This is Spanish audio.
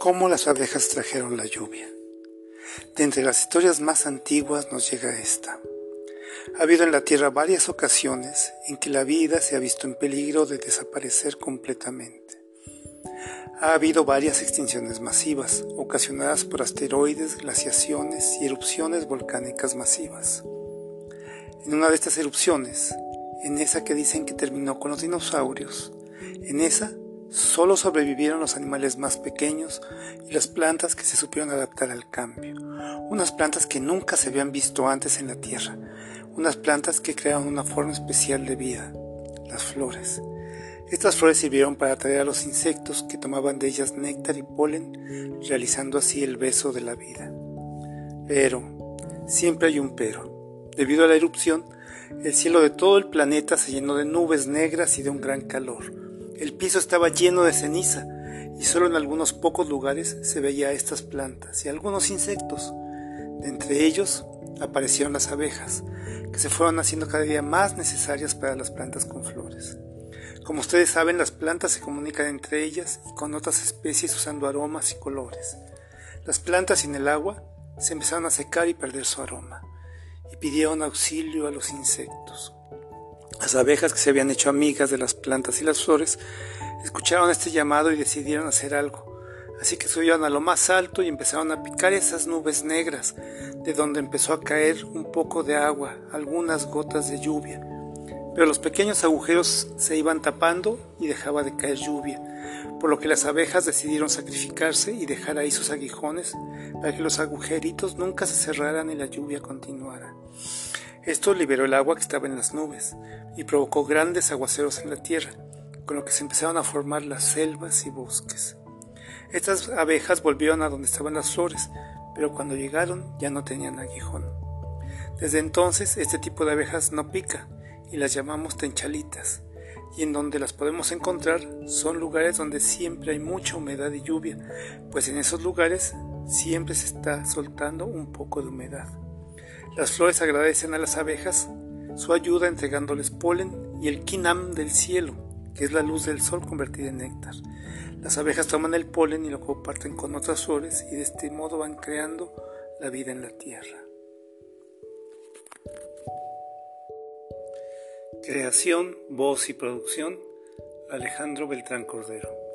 cómo las abejas trajeron la lluvia. De entre las historias más antiguas nos llega esta. Ha habido en la Tierra varias ocasiones en que la vida se ha visto en peligro de desaparecer completamente. Ha habido varias extinciones masivas, ocasionadas por asteroides, glaciaciones y erupciones volcánicas masivas. En una de estas erupciones, en esa que dicen que terminó con los dinosaurios, en esa Solo sobrevivieron los animales más pequeños y las plantas que se supieron adaptar al cambio. Unas plantas que nunca se habían visto antes en la Tierra. Unas plantas que crearon una forma especial de vida, las flores. Estas flores sirvieron para atraer a los insectos que tomaban de ellas néctar y polen, realizando así el beso de la vida. Pero, siempre hay un pero. Debido a la erupción, el cielo de todo el planeta se llenó de nubes negras y de un gran calor el piso estaba lleno de ceniza y solo en algunos pocos lugares se veía estas plantas y algunos insectos. De entre ellos aparecieron las abejas, que se fueron haciendo cada día más necesarias para las plantas con flores. Como ustedes saben, las plantas se comunican entre ellas y con otras especies usando aromas y colores. Las plantas sin el agua se empezaron a secar y perder su aroma, y pidieron auxilio a los insectos. Las abejas que se habían hecho amigas de las plantas y las flores escucharon este llamado y decidieron hacer algo. Así que subieron a lo más alto y empezaron a picar esas nubes negras, de donde empezó a caer un poco de agua, algunas gotas de lluvia. Pero los pequeños agujeros se iban tapando y dejaba de caer lluvia, por lo que las abejas decidieron sacrificarse y dejar ahí sus aguijones para que los agujeritos nunca se cerraran y la lluvia continuara. Esto liberó el agua que estaba en las nubes y provocó grandes aguaceros en la tierra, con lo que se empezaron a formar las selvas y bosques. Estas abejas volvieron a donde estaban las flores, pero cuando llegaron ya no tenían aguijón. Desde entonces este tipo de abejas no pica y las llamamos tenchalitas, y en donde las podemos encontrar son lugares donde siempre hay mucha humedad y lluvia, pues en esos lugares siempre se está soltando un poco de humedad. Las flores agradecen a las abejas su ayuda entregándoles polen y el kinam del cielo, que es la luz del sol convertida en néctar. Las abejas toman el polen y lo comparten con otras flores y de este modo van creando la vida en la tierra. Creación, voz y producción, Alejandro Beltrán Cordero.